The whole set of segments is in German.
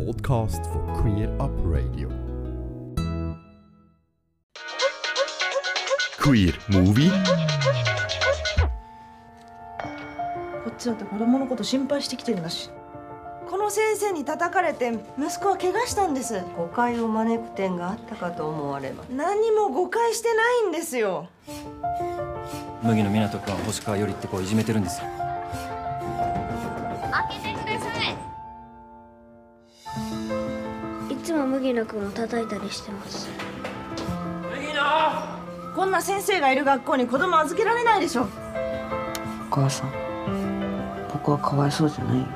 Podcast von Queer Up Radio. Queer Movie? こっちだって子供のこと心配してきてるんだしこの先生に叩かれて息子は怪我したんです。誤解を招く点があったかと思われます。何も誤解してないんですよ。麦野湊君は星川よりって子をいじめてるんですよいいつも麦野君を叩いたりしてます。こんな先生がいる学校に子供預けられないでしょ。お母さん僕はかわいそうじゃないよ。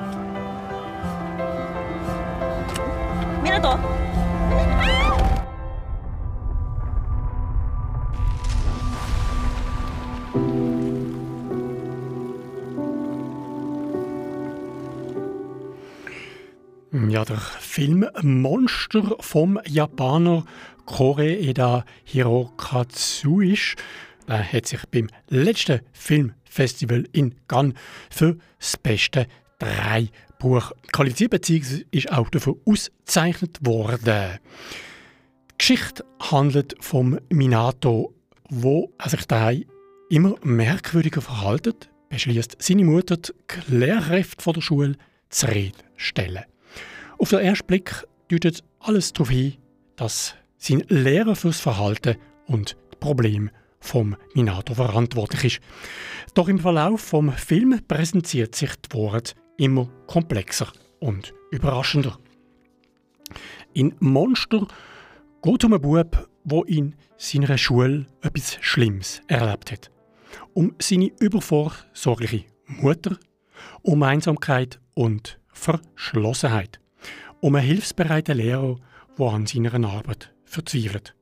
湊 Ja, der Film Monster vom Japaner Koreeda Hirokatsuishi der hat sich beim letzten Filmfestival in Cannes für das beste Drei-Buch qualifiziert bzw. ist auch dafür ausgezeichnet worden. Die Geschichte handelt vom Minato, wo er sich daheim immer merkwürdiger verhaltet, beschließt seine Mutter, die Lehrkräfte der Schule zu Rede stellen. Auf den ersten Blick deutet alles darauf hin, dass sein Lehrer fürs Verhalten und die Probleme vom Minato verantwortlich ist. Doch im Verlauf vom Film präsentiert sich die Wahrheit immer komplexer und überraschender. In Monster geht um einen Bub, der in seiner Schule etwas Schlimmes erlebt hat. Um seine übervorsorgliche Mutter, um Einsamkeit und Verschlossenheit. Um einen hilfsbereiten Lehrer, der an seiner Arbeit verzweifelt.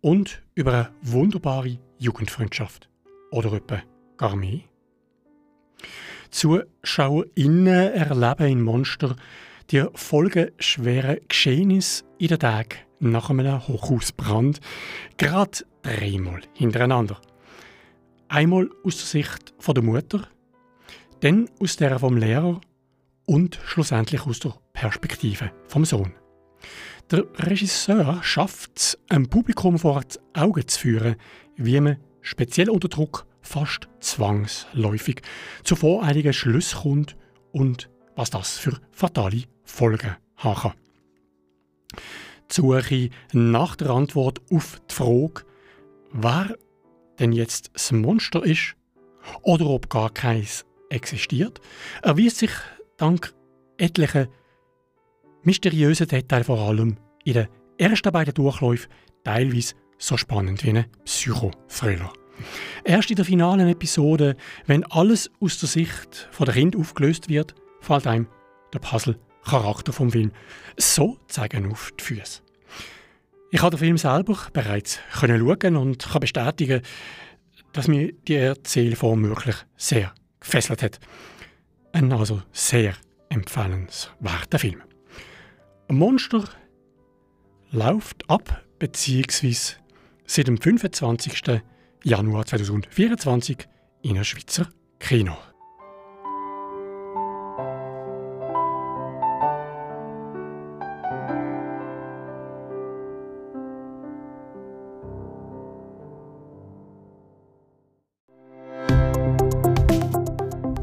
Und über eine wunderbare Jugendfreundschaft. Oder etwa gar mehr. ZuschauerInnen erleben in Monster die folgenschweren Geschehnisse in den Tagen nach einem Hochhausbrand gerade dreimal hintereinander. Einmal aus der Sicht der Mutter, dann aus der vom Lehrer und schlussendlich aus der Perspektive vom Sohn. Der Regisseur schafft es, einem Publikum vor die Augen zu führen, wie man speziell unter Druck fast zwangsläufig zu voreiligen Schlüssen kommt und was das für fatale Folgen haben kann. Die Suche nach der Antwort auf die Frage, wer denn jetzt das Monster ist oder ob gar keins existiert, erwies sich dank etlichen mysteriösen Details vor allem in den ersten beiden Durchläufen teilweise so spannend wie ein Psychothriller. Erst in der finalen Episode, wenn alles aus der Sicht von der Kind aufgelöst wird, fällt einem der Puzzle-Charakter vom Film so zeigen auf die Füße. Ich habe den Film selber bereits können schauen und kann bestätigen, dass mir die Erzählform wirklich sehr gefesselt hat. Ein also sehr empfehlenswerter Film. Monster läuft ab, beziehungsweise seit dem 25. Januar 2024 in einem Schweizer Kino.